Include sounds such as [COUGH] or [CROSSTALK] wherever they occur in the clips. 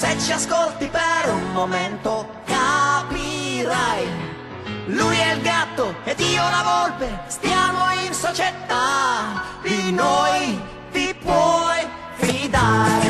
Se ci ascolti per un momento capirai. Lui è il gatto ed io la volpe, stiamo in società. Di noi ti puoi fidare.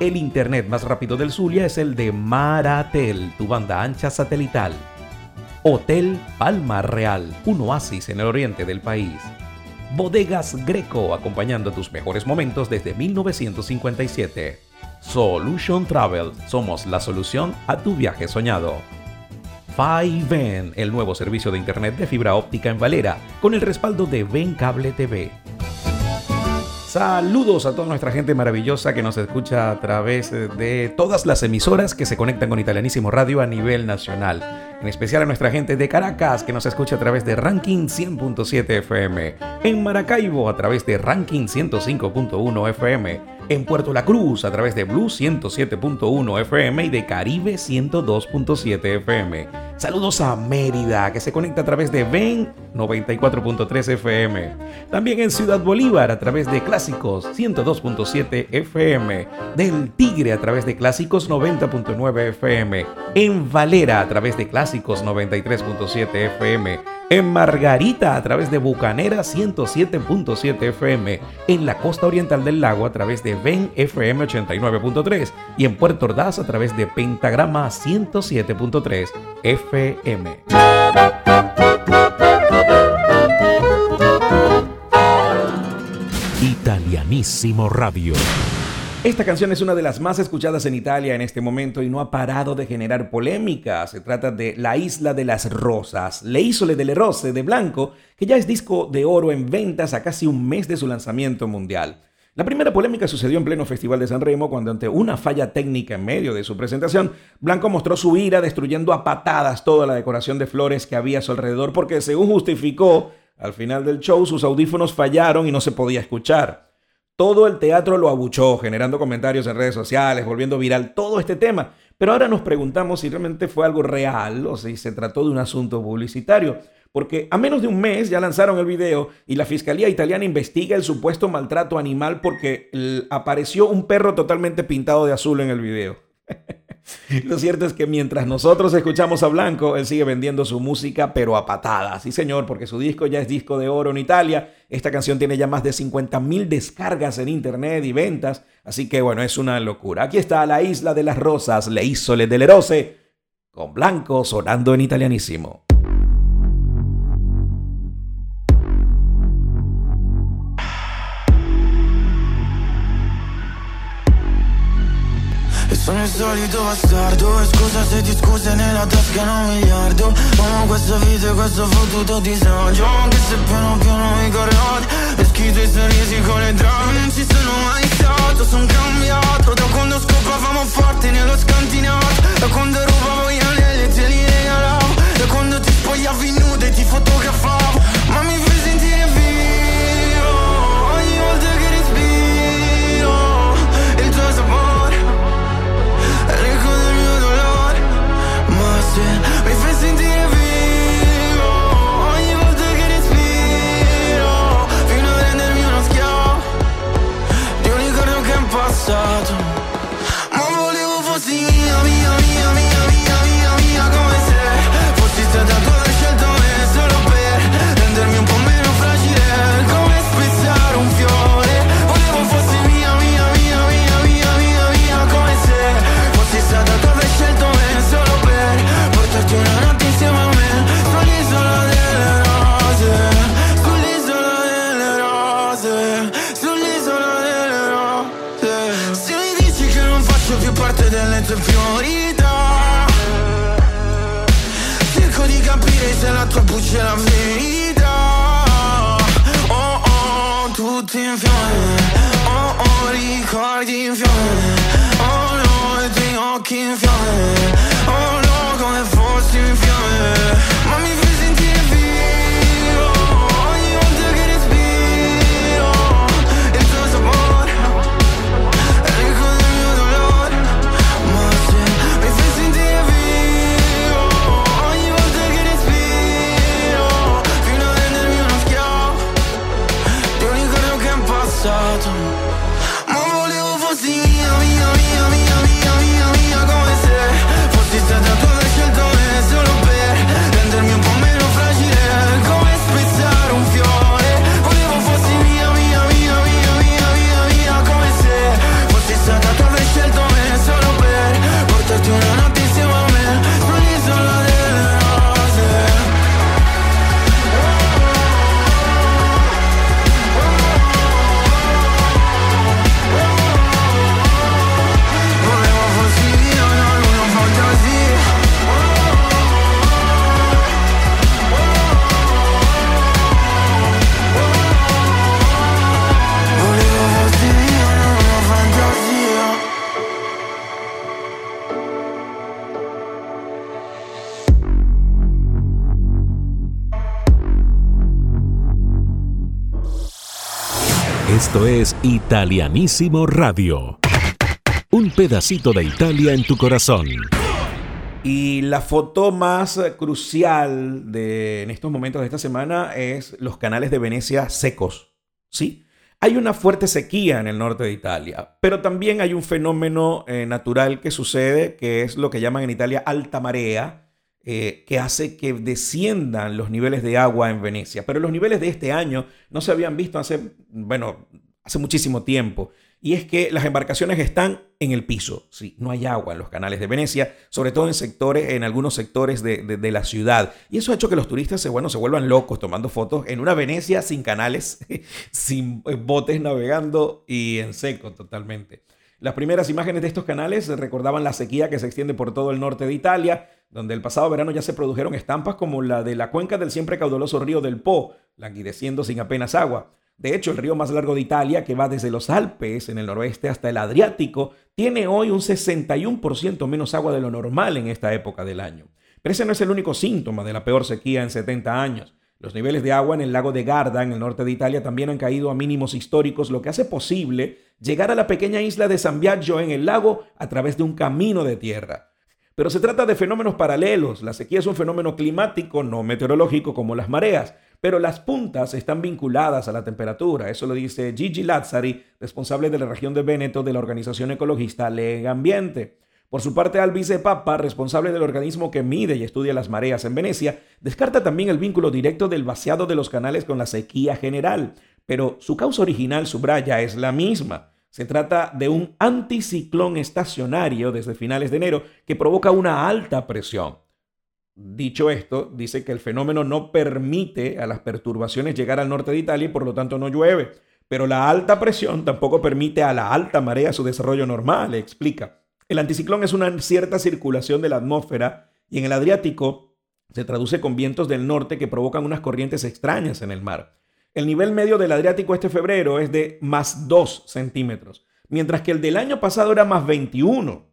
El internet más rápido del Zulia es el de Maratel, tu banda ancha satelital. Hotel Palma Real, un oasis en el oriente del país. Bodegas Greco, acompañando tus mejores momentos desde 1957. Solution Travel, somos la solución a tu viaje soñado. Fiven, el nuevo servicio de internet de fibra óptica en Valera, con el respaldo de Ven Cable TV. Saludos a toda nuestra gente maravillosa que nos escucha a través de todas las emisoras que se conectan con Italianísimo Radio a nivel nacional. En especial a nuestra gente de Caracas que nos escucha a través de Ranking 100.7 FM. En Maracaibo a través de Ranking 105.1 FM. En Puerto La Cruz a través de Blue 107.1 FM y de Caribe 102.7 FM. Saludos a Mérida que se conecta a través de Ven 94.3 FM. También en Ciudad Bolívar a través de Clásicos 102.7 FM. Del Tigre a través de Clásicos 90.9 FM. En Valera a través de Clásicos Clásicos 93.7 FM, en Margarita a través de Bucanera 107.7 FM, en la costa oriental del lago a través de Ven FM 89.3 y en Puerto Ordaz a través de Pentagrama 107.3 FM. Italianísimo Radio. Esta canción es una de las más escuchadas en Italia en este momento y no ha parado de generar polémica. Se trata de La Isla de las Rosas, Le Isole delle Rose de Blanco, que ya es disco de oro en ventas a casi un mes de su lanzamiento mundial. La primera polémica sucedió en pleno Festival de San Remo cuando ante una falla técnica en medio de su presentación, Blanco mostró su ira destruyendo a patadas toda la decoración de flores que había a su alrededor porque según justificó, al final del show sus audífonos fallaron y no se podía escuchar. Todo el teatro lo abuchó, generando comentarios en redes sociales, volviendo viral todo este tema. Pero ahora nos preguntamos si realmente fue algo real o si se trató de un asunto publicitario. Porque a menos de un mes ya lanzaron el video y la Fiscalía Italiana investiga el supuesto maltrato animal porque apareció un perro totalmente pintado de azul en el video. [LAUGHS] [LAUGHS] Lo cierto es que mientras nosotros escuchamos a Blanco, él sigue vendiendo su música, pero a patadas. Sí, señor, porque su disco ya es disco de oro en Italia. Esta canción tiene ya más de 50 mil descargas en internet y ventas. Así que, bueno, es una locura. Aquí está La Isla de las Rosas, Le Isole delle Rose, con Blanco sonando en italianísimo. Sono il solito bastardo E scusa se ti scuse nella tasca un miliardo Amo questa vita e questo fottuto disagio Anche se piano piano mi corrodi E schito i sorrisi con le drame Non ci sono mai stato, son cambiato. Da quando scopavamo forte nello scantinato Da quando rubavo gli anelli e te li regalavo. Da quando ti spogliavi nuda e ti fotografavo la tua buccia è la verità. Oh oh tutti in fiamme. Oh oh ricordi in fiamme. Oh no i tuoi occhi in fiamme Esto es Italianísimo Radio. Un pedacito de Italia en tu corazón. Y la foto más crucial de, en estos momentos de esta semana es los canales de Venecia secos. ¿Sí? Hay una fuerte sequía en el norte de Italia, pero también hay un fenómeno eh, natural que sucede, que es lo que llaman en Italia alta marea, eh, que hace que desciendan los niveles de agua en Venecia. Pero los niveles de este año no se habían visto hace, bueno, hace muchísimo tiempo. Y es que las embarcaciones están en el piso. Sí, no hay agua en los canales de Venecia, sobre todo en sectores, en algunos sectores de, la ciudad. Y eso ha hecho que los turistas se, bueno, se vuelvan locos tomando fotos en una Venecia sin canales, [LAUGHS] sin botes navegando y en seco totalmente. Las primeras imágenes de estos canales recordaban la sequía que se extiende por todo el norte de Italia, donde el pasado verano ya se produjeron estampas como la de la cuenca del siempre caudaloso río del Po, languideciendo sin apenas agua. De hecho, el río más largo de Italia, que va desde los Alpes en el noroeste hasta el Adriático, tiene hoy un 61% menos agua de lo normal en esta época del año. Pero ese no es el único síntoma de la peor sequía en 70 años. Los niveles de agua en el lago de Garda, en el norte de Italia, también han caído a mínimos históricos, lo que hace posible llegar a la pequeña isla de San Biagio en el lago a través de un camino de tierra. Pero se trata de fenómenos paralelos. La sequía es un fenómeno climático, no meteorológico como las mareas pero las puntas están vinculadas a la temperatura. Eso lo dice Gigi Lazzari, responsable de la región de Véneto de la organización ecologista Lega Ambiente. Por su parte, Albice Papa, responsable del organismo que mide y estudia las mareas en Venecia, descarta también el vínculo directo del vaciado de los canales con la sequía general, pero su causa original, subraya, es la misma. Se trata de un anticiclón estacionario desde finales de enero que provoca una alta presión. Dicho esto, dice que el fenómeno no permite a las perturbaciones llegar al norte de Italia y por lo tanto no llueve. Pero la alta presión tampoco permite a la alta marea su desarrollo normal, explica. El anticiclón es una cierta circulación de la atmósfera y en el Adriático se traduce con vientos del norte que provocan unas corrientes extrañas en el mar. El nivel medio del Adriático este febrero es de más 2 centímetros, mientras que el del año pasado era más 21.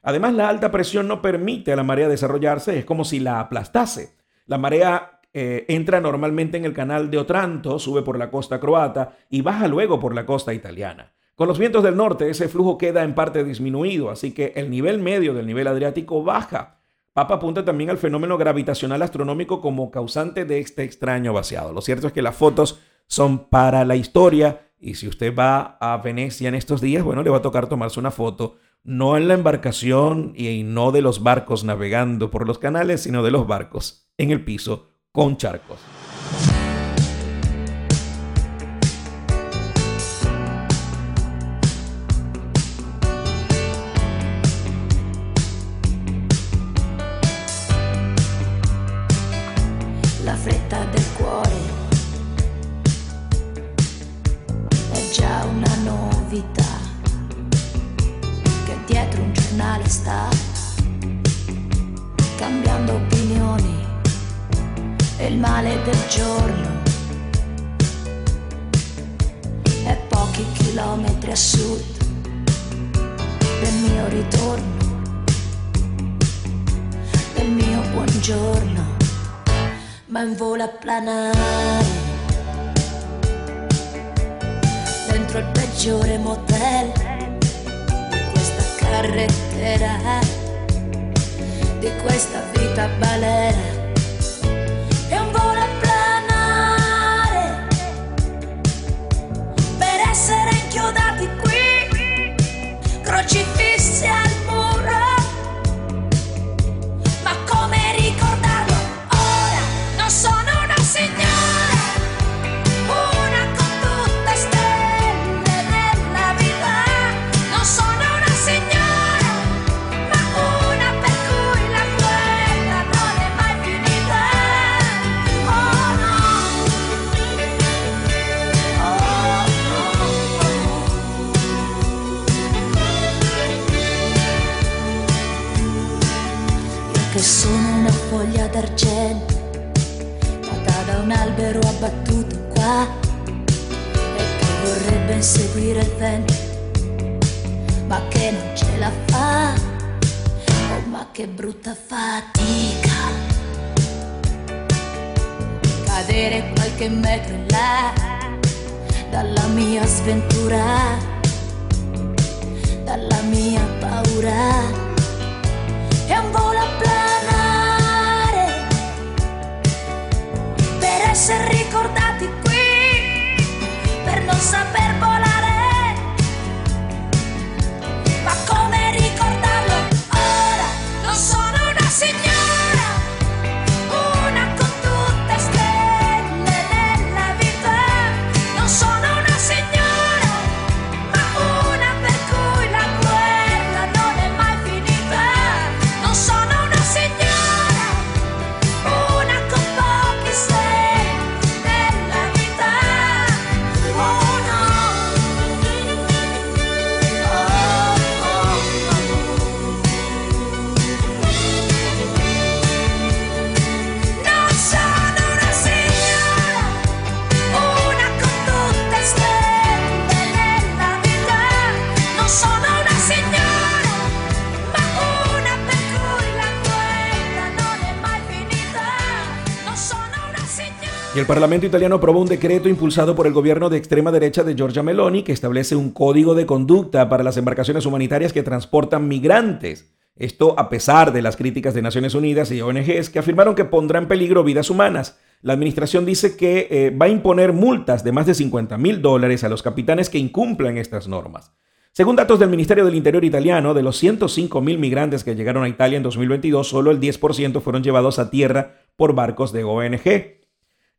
Además, la alta presión no permite a la marea desarrollarse, es como si la aplastase. La marea eh, entra normalmente en el canal de Otranto, sube por la costa croata y baja luego por la costa italiana. Con los vientos del norte, ese flujo queda en parte disminuido, así que el nivel medio del nivel adriático baja. Papa apunta también al fenómeno gravitacional astronómico como causante de este extraño vaciado. Lo cierto es que las fotos son para la historia y si usted va a Venecia en estos días, bueno, le va a tocar tomarse una foto no en la embarcación y no de los barcos navegando por los canales, sino de los barcos en el piso con charcos. Planare dentro il peggiore motel carrettera di questa vita balera. El Parlamento italiano aprobó un decreto impulsado por el gobierno de extrema derecha de Giorgia Meloni que establece un código de conducta para las embarcaciones humanitarias que transportan migrantes. Esto a pesar de las críticas de Naciones Unidas y ONGs que afirmaron que pondrá en peligro vidas humanas. La administración dice que eh, va a imponer multas de más de 50 mil dólares a los capitanes que incumplan estas normas. Según datos del Ministerio del Interior italiano, de los 105 mil migrantes que llegaron a Italia en 2022, solo el 10% fueron llevados a tierra por barcos de ONG.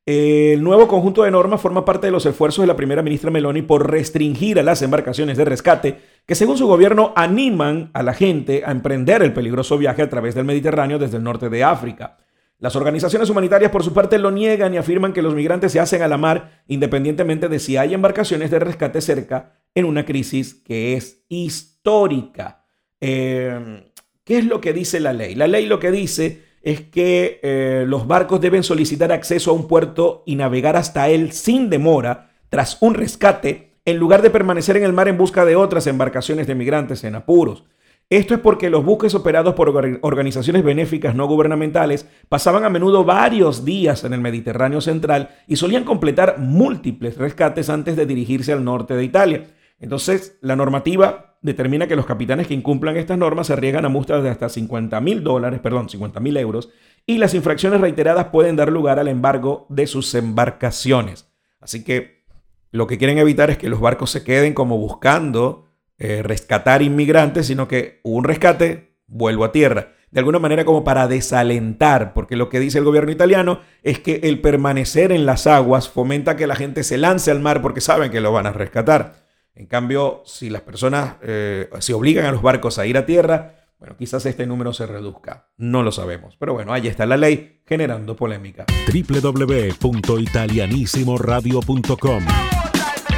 El nuevo conjunto de normas forma parte de los esfuerzos de la primera ministra Meloni por restringir a las embarcaciones de rescate que según su gobierno animan a la gente a emprender el peligroso viaje a través del Mediterráneo desde el norte de África. Las organizaciones humanitarias por su parte lo niegan y afirman que los migrantes se hacen a la mar independientemente de si hay embarcaciones de rescate cerca en una crisis que es histórica. Eh, ¿Qué es lo que dice la ley? La ley lo que dice es que eh, los barcos deben solicitar acceso a un puerto y navegar hasta él sin demora tras un rescate en lugar de permanecer en el mar en busca de otras embarcaciones de migrantes en apuros. Esto es porque los buques operados por organizaciones benéficas no gubernamentales pasaban a menudo varios días en el Mediterráneo central y solían completar múltiples rescates antes de dirigirse al norte de Italia. Entonces, la normativa determina que los capitanes que incumplan estas normas se arriesgan a multas de hasta 50 mil dólares, perdón, 50 mil euros, y las infracciones reiteradas pueden dar lugar al embargo de sus embarcaciones. Así que lo que quieren evitar es que los barcos se queden como buscando eh, rescatar inmigrantes, sino que un rescate, vuelvo a tierra. De alguna manera como para desalentar, porque lo que dice el gobierno italiano es que el permanecer en las aguas fomenta que la gente se lance al mar porque saben que lo van a rescatar. En cambio, si las personas eh, se obligan a los barcos a ir a tierra, bueno, quizás este número se reduzca. No lo sabemos. Pero bueno, ahí está la ley generando polémica. www.italianissimoradio.com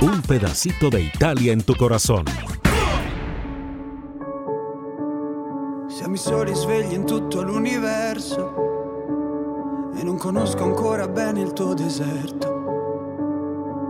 Un pedacito de Italia en tu corazón. Siamo i soli svegli in tutto l'universo e non conosco ancora bene il tuo deserto.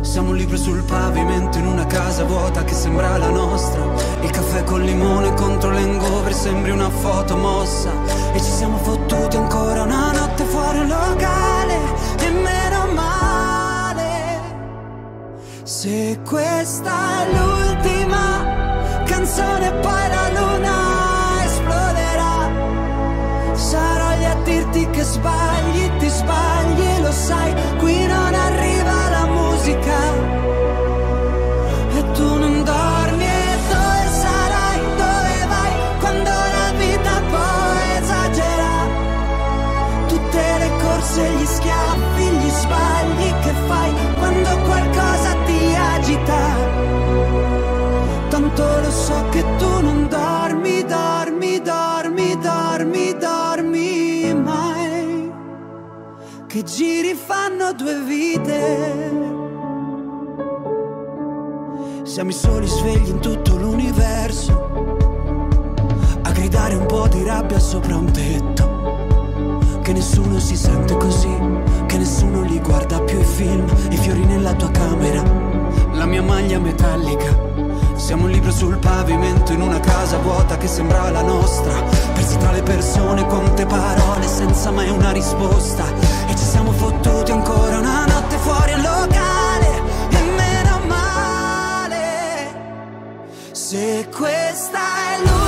Siamo un libro sul pavimento in una casa vuota che sembra la nostra. Il caffè col limone contro l'engover sembri una foto mossa. E ci siamo fottuti ancora una notte fuori un locale. E meno male. Se questa due vite. Siamo i soli svegli in tutto l'universo, a gridare un po' di rabbia sopra un tetto. Che nessuno si sente così, che nessuno li guarda più i film, i fiori nella tua camera, la mia maglia metallica. Siamo un libro sul pavimento in una casa vuota che sembra la nostra. Persi tra le persone, quante parole senza mai una risposta. Ci siamo fottuti ancora una notte fuori al locale. E meno male. Se questa è l'ultima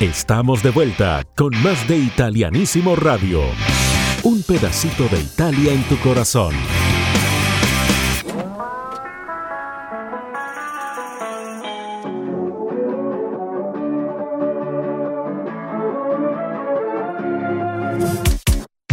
Estamos de vuelta con más de Italianísimo Radio. Un pedacito de Italia en tu corazón.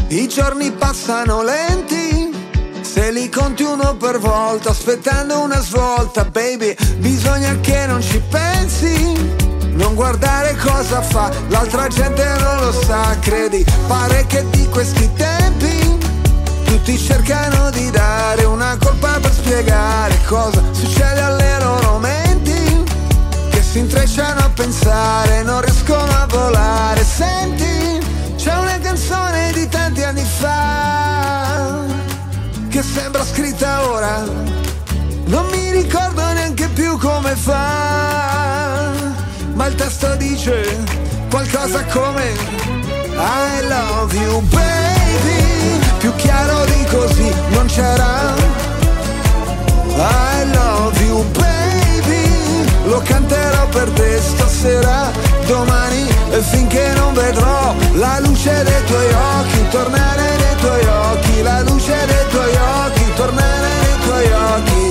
I giorni passano lenti, se li conti uno per volta, aspettando una svolta, baby, bisogna che non ci pensi. Non guardare cosa fa, l'altra gente non lo sa, credi, pare che di questi tempi. Tutti cercano di dare una colpa per spiegare cosa succede alle loro menti, che si intrecciano a pensare, non riescono a volare, senti, c'è una canzone di tanti anni fa che sembra scritta ora, non mi ricordo neanche più come fa, ma il testo dice qualcosa come I love you baby, più chiaro di così non c'era. I love you baby, lo canterò per te stasera, domani e finché non vedrò la luce dei tuoi occhi, tornare nei tuoi occhi, la luce dei tuoi occhi, tornare nei tuoi occhi.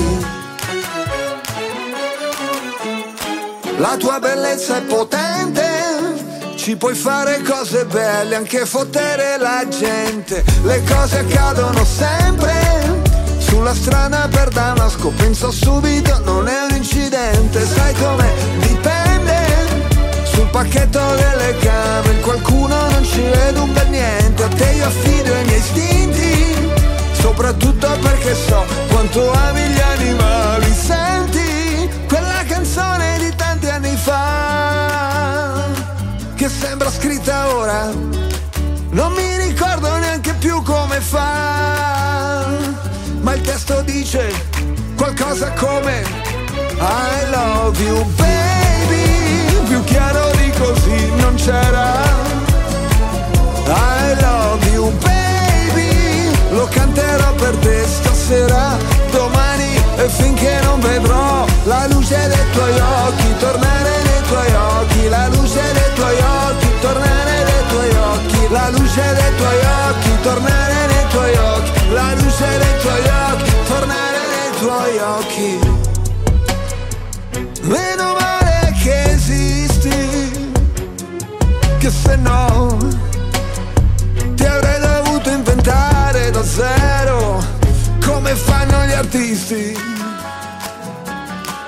La tua bellezza è potente, ci puoi fare cose belle, anche fottere la gente. Le cose accadono sempre, sulla strada per Damasco, penso subito, non è un incidente, sai come dipende. Sul pacchetto delle camere, qualcuno non ci vede un bel niente, a te io affido i miei istinti, soprattutto perché so quanto ami gli animali, senti fa che sembra scritta ora. Non mi ricordo neanche più come fa ma il testo dice qualcosa come I love you baby più chiaro di così non c'era. I love you baby lo canterò per te stasera domani e finché non vedrò la luce dei tuoi occhi tornare nei tuoi occhi la luce dei tuoi occhi tornare nei tuoi occhi la luce dei tuoi occhi tornare nei tuoi occhi la luce dei tuoi occhi tornare nei tuoi occhi. Meno male che esisti che se no come fanno gli artisti.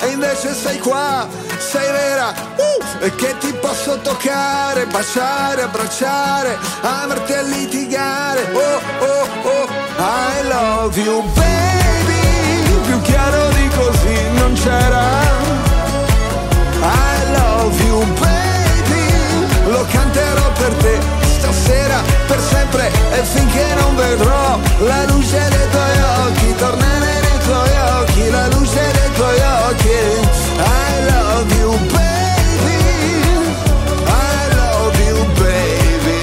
E invece sei qua sei vera uh, E che ti posso toccare, baciare, abbracciare Amarti a litigare Oh, oh, oh, I love you baby Più chiaro di così non c'era. I love you baby Lo canterò per te stasera I love you baby. I love you baby.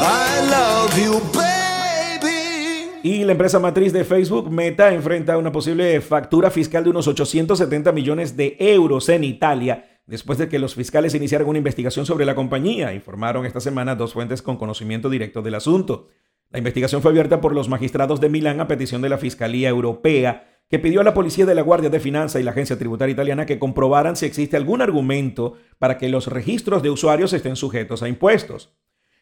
I love you baby. Y la empresa matriz de Facebook, Meta, enfrenta una posible factura fiscal de unos 870 millones de euros en Italia después de que los fiscales iniciaran una investigación sobre la compañía, informaron esta semana dos fuentes con conocimiento directo del asunto. La investigación fue abierta por los magistrados de Milán a petición de la Fiscalía Europea, que pidió a la Policía de la Guardia de Finanza y la Agencia Tributaria Italiana que comprobaran si existe algún argumento para que los registros de usuarios estén sujetos a impuestos.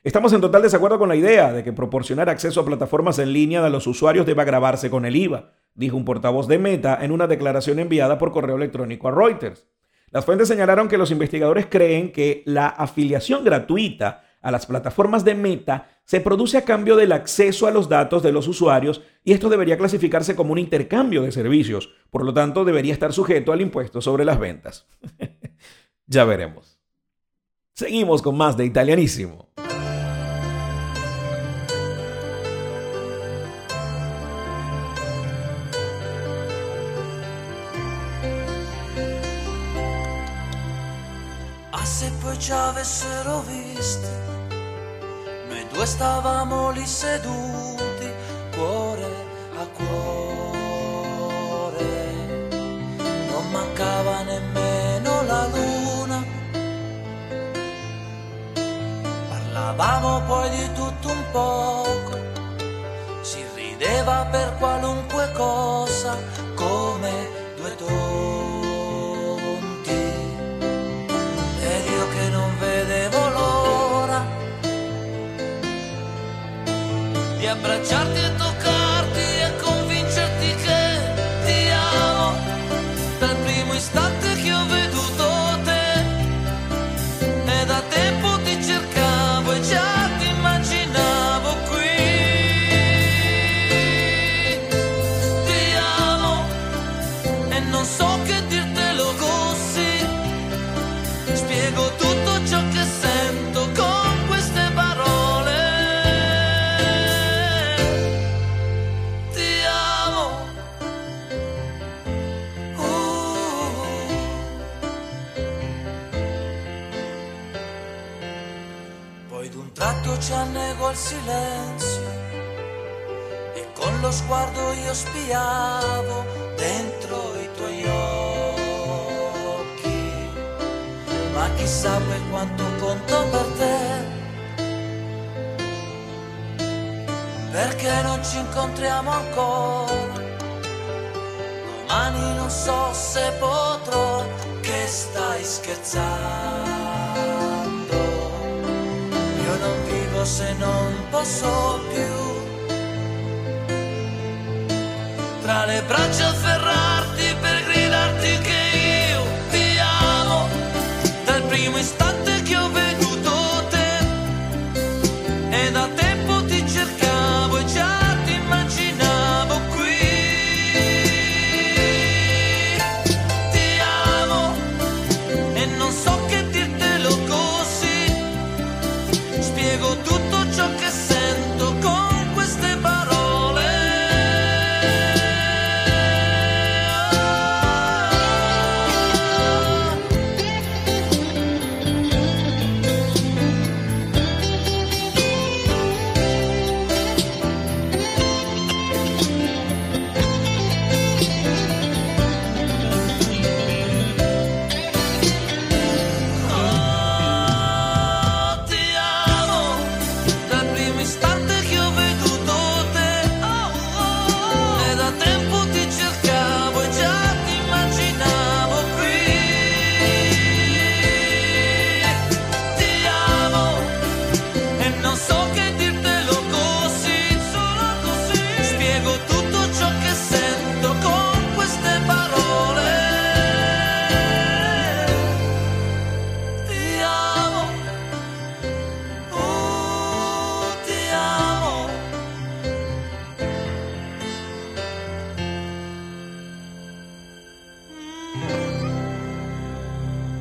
Estamos en total desacuerdo con la idea de que proporcionar acceso a plataformas en línea a los usuarios deba grabarse con el IVA, dijo un portavoz de Meta en una declaración enviada por correo electrónico a Reuters. Las fuentes señalaron que los investigadores creen que la afiliación gratuita a las plataformas de Meta se produce a cambio del acceso a los datos de los usuarios y esto debería clasificarse como un intercambio de servicios, por lo tanto debería estar sujeto al impuesto sobre las ventas. [LAUGHS] ya veremos. Seguimos con más de italianísimo. Avessero visti, noi due stavamo lì seduti, cuore a cuore. Non mancava nemmeno la luna. Parlavamo poi di tutto un poco, si rideva per qualunque cosa, di abbracciarti e tratto ci annegò il silenzio e con lo sguardo io spiavo dentro i tuoi occhi. Ma chissà poi quanto conto per te. Perché non ci incontriamo ancora? Domani non so se potrò che stai scherzando vivo se non posso più. Tra le braccia afferrarti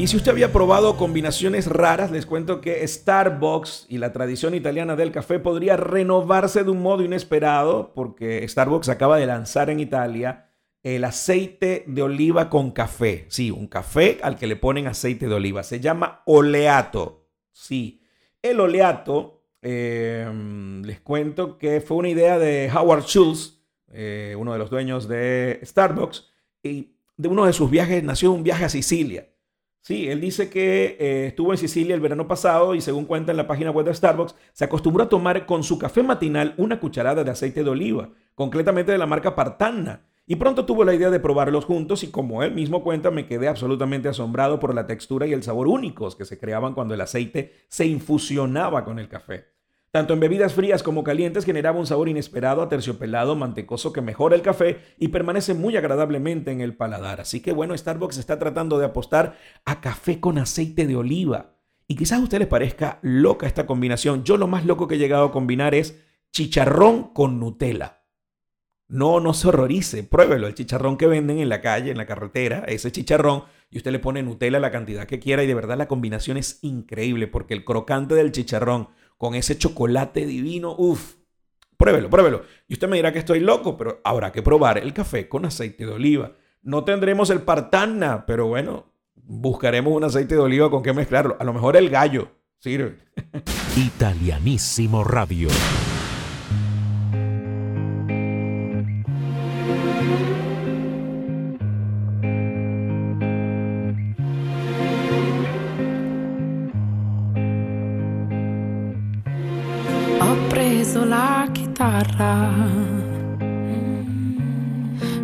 si usted había probado combinaciones raras, les cuento que Starbucks y la tradición italiana del café podría renovarse de un modo inesperado porque Starbucks acaba de lanzar en Italia el aceite de oliva con café. Sí, un café al que le ponen aceite de oliva. Se llama oleato. Sí, el oleato, eh, les cuento que fue una idea de Howard Schultz, eh, uno de los dueños de Starbucks, y de uno de sus viajes nació un viaje a Sicilia. Sí, él dice que eh, estuvo en Sicilia el verano pasado y según cuenta en la página web de Starbucks, se acostumbró a tomar con su café matinal una cucharada de aceite de oliva, concretamente de la marca Partanna. Y pronto tuvo la idea de probarlos juntos y como él mismo cuenta, me quedé absolutamente asombrado por la textura y el sabor únicos que se creaban cuando el aceite se infusionaba con el café. Tanto en bebidas frías como calientes generaba un sabor inesperado, aterciopelado, mantecoso que mejora el café y permanece muy agradablemente en el paladar. Así que bueno, Starbucks está tratando de apostar a café con aceite de oliva. Y quizás a usted les parezca loca esta combinación. Yo lo más loco que he llegado a combinar es chicharrón con Nutella. No, no se horrorice, pruébelo. El chicharrón que venden en la calle, en la carretera, ese chicharrón, y usted le pone Nutella la cantidad que quiera y de verdad la combinación es increíble porque el crocante del chicharrón con ese chocolate divino, uff, pruébelo, pruébelo. Y usted me dirá que estoy loco, pero habrá que probar el café con aceite de oliva. No tendremos el partanna, pero bueno, buscaremos un aceite de oliva con qué mezclarlo. A lo mejor el gallo sirve. Italianísimo Radio.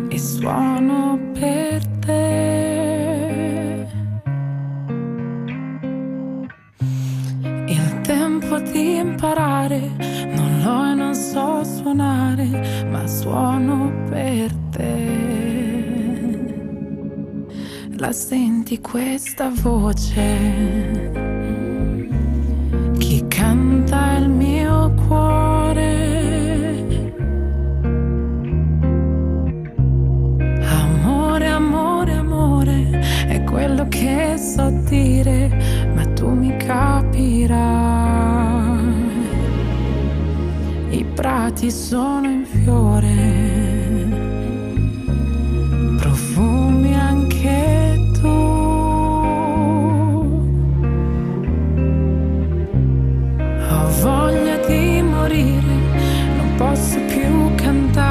E suono per te. Il tempo di imparare non l'ho e non so suonare, ma suono per te. La senti questa voce? Posso più cantare,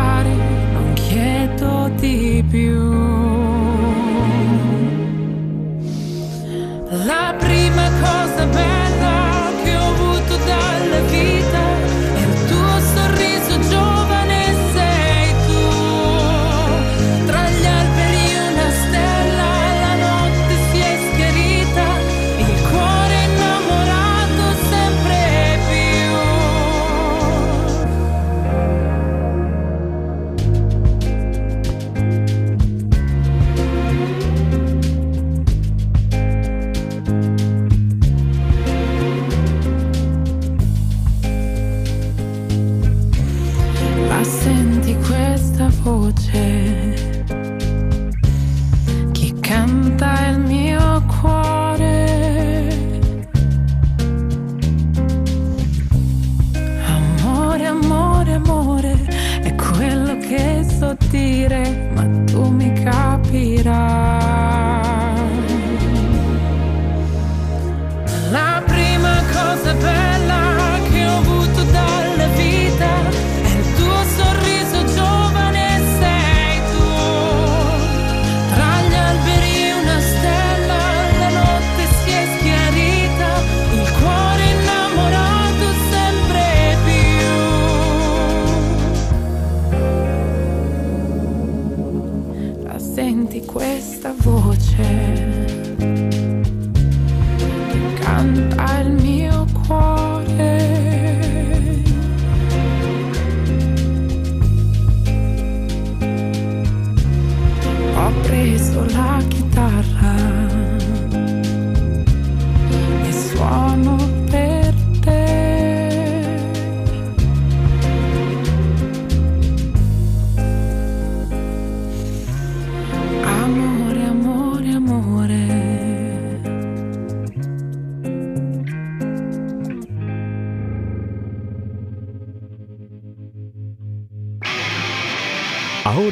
canta il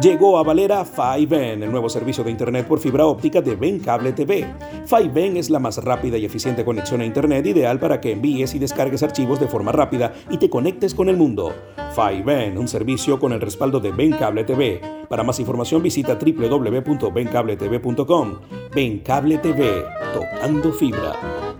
Llegó a Valera 5N, el nuevo servicio de Internet por fibra óptica de Ben Cable TV. 5N es la más rápida y eficiente conexión a Internet ideal para que envíes y descargues archivos de forma rápida y te conectes con el mundo. 5N, un servicio con el respaldo de Ben Cable TV. Para más información visita www.bencabletv.com. Ben Cable TV, tocando fibra.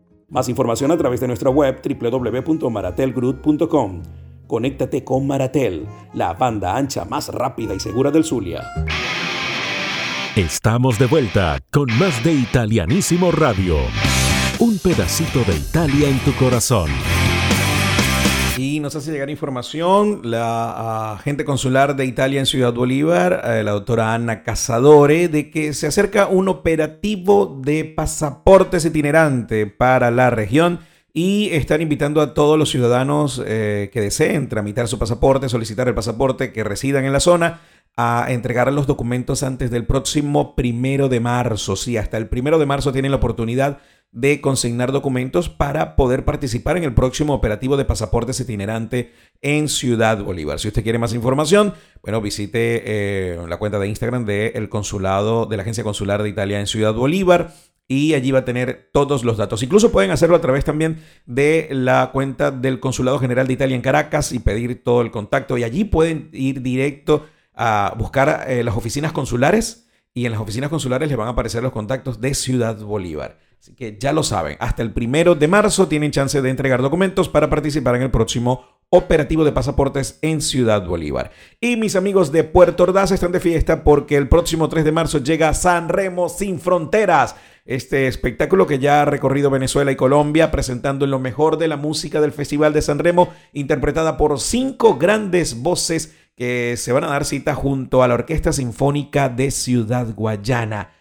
Más información a través de nuestra web www.maratelgroup.com. Conéctate con Maratel, la banda ancha más rápida y segura del Zulia. Estamos de vuelta con más de Italianísimo Radio. Un pedacito de Italia en tu corazón. Y nos hace llegar información la agente consular de Italia en Ciudad Bolívar, eh, la doctora Ana Casadore, de que se acerca un operativo de pasaportes itinerante para la región y están invitando a todos los ciudadanos eh, que deseen tramitar su pasaporte, solicitar el pasaporte, que residan en la zona, a entregar los documentos antes del próximo primero de marzo. Sí, hasta el primero de marzo tienen la oportunidad de consignar documentos para poder participar en el próximo operativo de pasaportes itinerante en Ciudad Bolívar. Si usted quiere más información, bueno, visite eh, la cuenta de Instagram del consulado, de la Agencia Consular de Italia en Ciudad Bolívar y allí va a tener todos los datos. Incluso pueden hacerlo a través también de la cuenta del Consulado General de Italia en Caracas y pedir todo el contacto. Y allí pueden ir directo a buscar eh, las oficinas consulares y en las oficinas consulares les van a aparecer los contactos de Ciudad Bolívar. Así que ya lo saben, hasta el primero de marzo tienen chance de entregar documentos para participar en el próximo operativo de pasaportes en Ciudad Bolívar. Y mis amigos de Puerto Ordaz están de fiesta porque el próximo 3 de marzo llega San Remo sin fronteras. Este espectáculo que ya ha recorrido Venezuela y Colombia presentando lo mejor de la música del Festival de San Remo, interpretada por cinco grandes voces que se van a dar cita junto a la Orquesta Sinfónica de Ciudad Guayana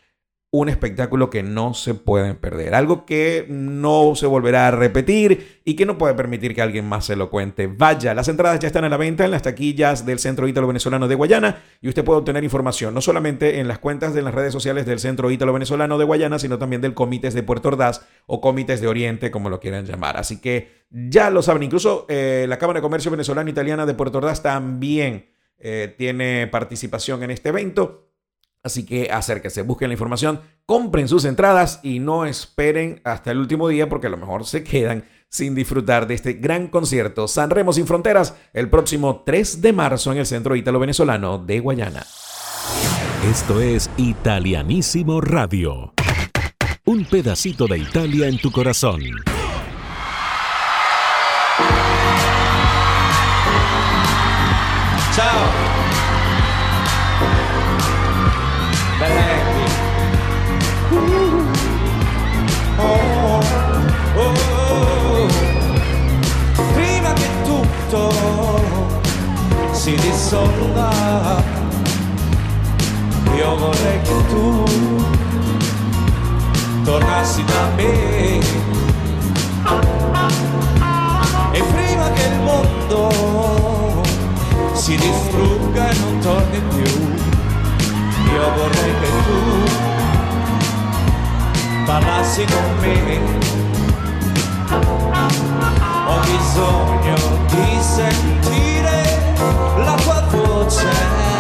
un espectáculo que no se pueden perder, algo que no se volverá a repetir y que no puede permitir que alguien más se lo cuente. Vaya, las entradas ya están a la venta en las taquillas del Centro Ítalo Venezolano de Guayana y usted puede obtener información no solamente en las cuentas de las redes sociales del Centro Ítalo Venezolano de Guayana, sino también del Comités de Puerto Ordaz o Comités de Oriente, como lo quieran llamar. Así que ya lo saben, incluso eh, la Cámara de Comercio Venezolana Italiana de Puerto Ordaz también eh, tiene participación en este evento. Así que acérquense, busquen la información, compren sus entradas y no esperen hasta el último día porque a lo mejor se quedan sin disfrutar de este gran concierto San Remo sin Fronteras el próximo 3 de marzo en el Centro Ítalo Venezolano de Guayana. Esto es Italianísimo Radio. Un pedacito de Italia en tu corazón. Si dissolva, io vorrei che tu tornassi da me. E prima che il mondo si distrugga e non torni più io vorrei che tu parlassi con me. Ho bisogno di sentire la tua voce.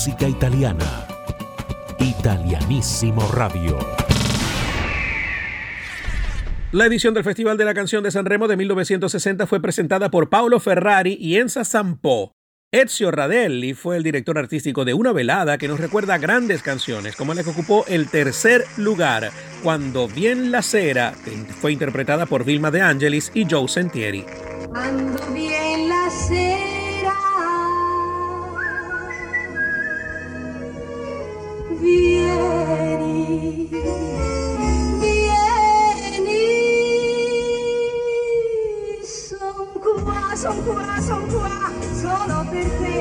Música italiana. Italianissimo Radio. La edición del Festival de la Canción de San Remo de 1960 fue presentada por Paolo Ferrari y Enza Sampo. Ezio Radelli fue el director artístico de una velada que nos recuerda grandes canciones, como la que ocupó el tercer lugar, Cuando bien la cera, que fue interpretada por Vilma De Angelis y Joe Sentieri. Quando viene la sera, vieni, vieni, son qua, son qua, son qua, solo per te.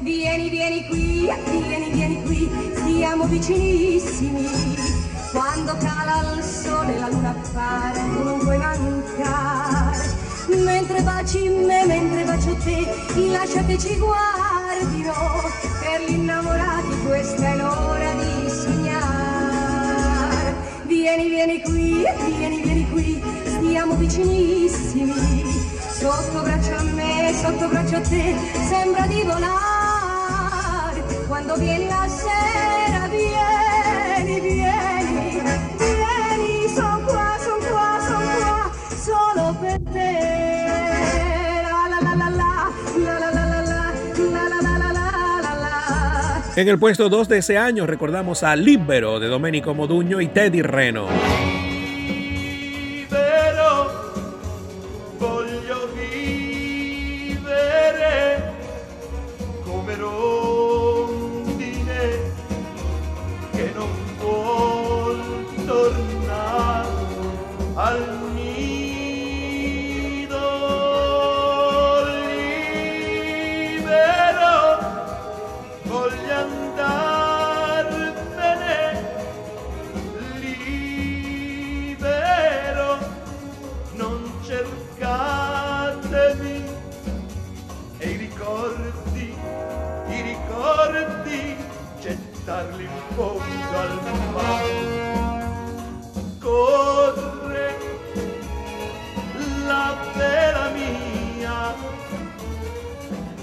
Vieni, vieni qui, vieni, vieni qui, stiamo vicinissimi. Quando cala il sole la luna appare, tu non puoi mancare. Mentre baci me, mentre bacio te, lascia che. Questa è l'ora di sognare. Vieni, vieni qui, vieni, vieni qui, stiamo vicinissimi. Sotto braccio a me, sotto braccio a te, sembra di volare. Quando viene la sera, En el puesto 2 de ese año recordamos a Libero de Domenico Moduño y Teddy Reno.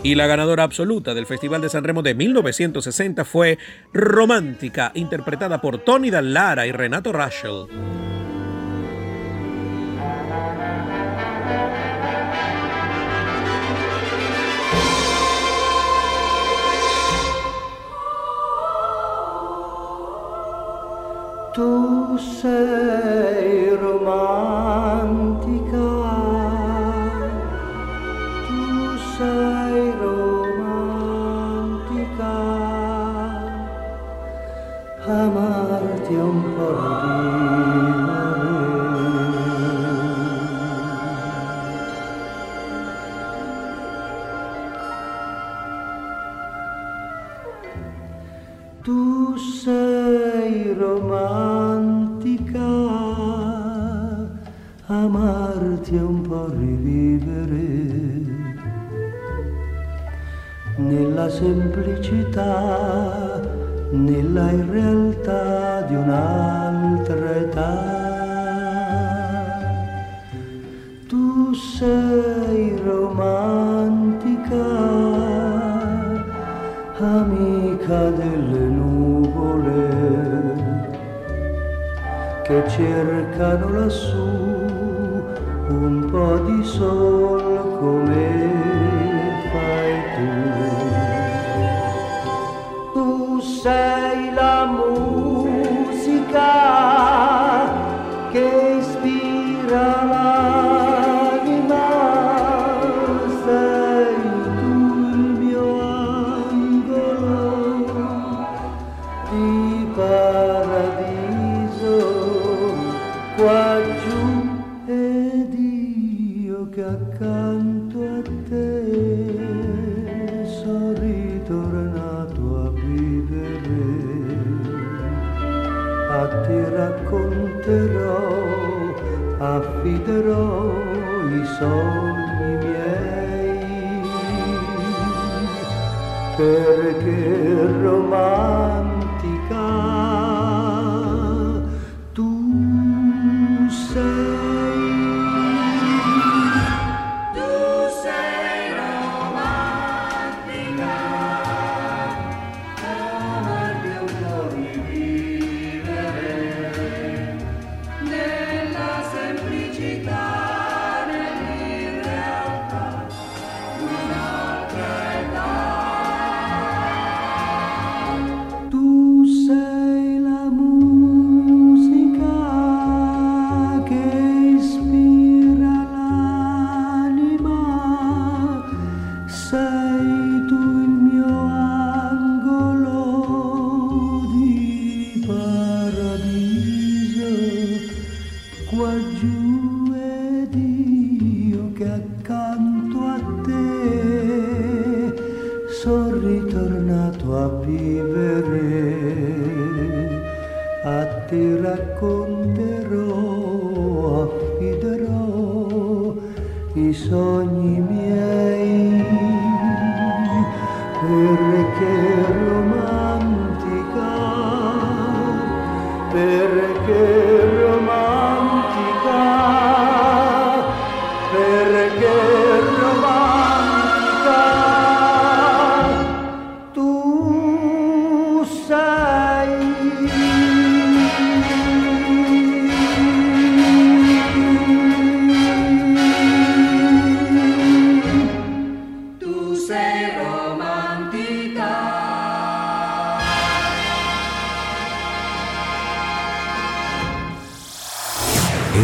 Y la ganadora absoluta del Festival de San Remo de 1960 fue Romántica, interpretada por Tony Dallara y Renato romantica nella semplicità, nella irrealtà di un'altra età. Tu sei romantica, amica delle nuvole che cercano lassù un po' di sol sogni miei perché romantica ritornato a vivere, a ti racconterò, affiderò i sogni miei, perché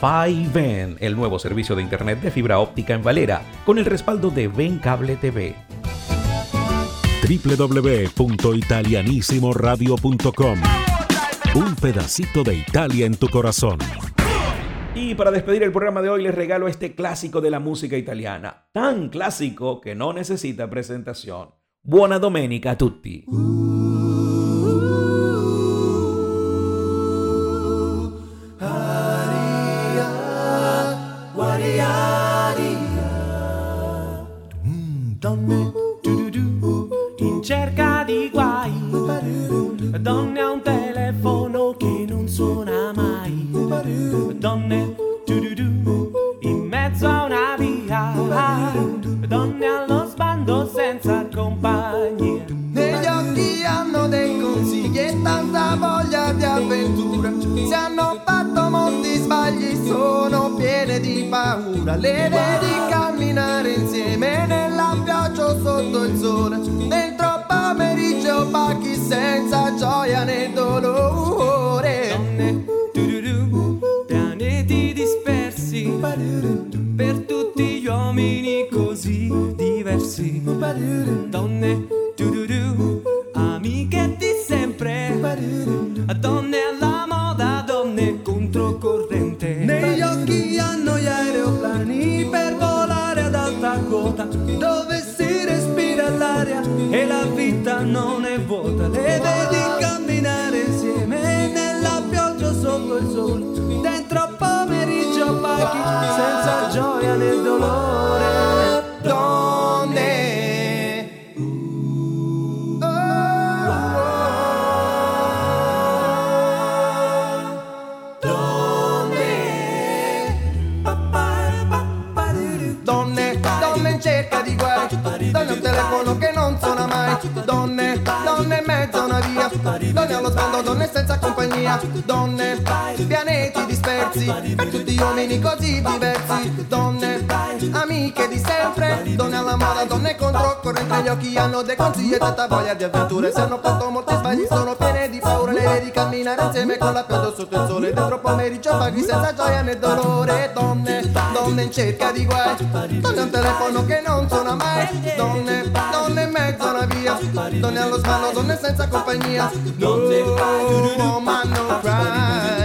Fiven, el nuevo servicio de internet de fibra óptica en Valera, con el respaldo de Ven Cable TV. www.italianissimoradio.com Un pedacito de Italia en tu corazón. Y para despedir el programa de hoy les regalo este clásico de la música italiana, tan clásico que no necesita presentación. Buona domenica a tutti. donne, in mezzo a una via, donne allo sbando senza compagnia. Negli occhi hanno dei consigli e tanta voglia di avventura, se hanno fatto molti sbagli sono piene di paura, le vedi camminare insieme nella pioggia sotto il sole, dentro pomeriggio opachi senza gioia né dolore. Uomini così diversi. Donne, amiche di sempre, donne alla moda, donne controcorrente. Negli occhi hanno gli aeroplani per volare ad alta quota, dove si respira l'aria e la vita non è vuota. Le vedi camminare insieme nella pioggia sotto il sole, senza gioia né dolore. Donne. Donne, donne in cerca di guai, donne al telefono che non suona mai, donne, donne in mezzo a una via, donne allo sfondo, donne senza compagnia, donne, pianeti dispersi, per tutti gli uomini così diversi, donne, amiche di sempre, donne alla moda, donne controcorrente, gli occhi hanno dei consigli e tanta voglia di avventure, se hanno fatto molti sbagli sono piene di paura, le vedi camminare insieme con la pioggia sotto il sole, dentro pomeriggio paghi senza gioia né dolore, donne, donne in cerca di guai, donne al telefono che non suona mai, donne, donne in mezzo a una via, donne allo sballo, donne senza compagnia, donne, woman no cry,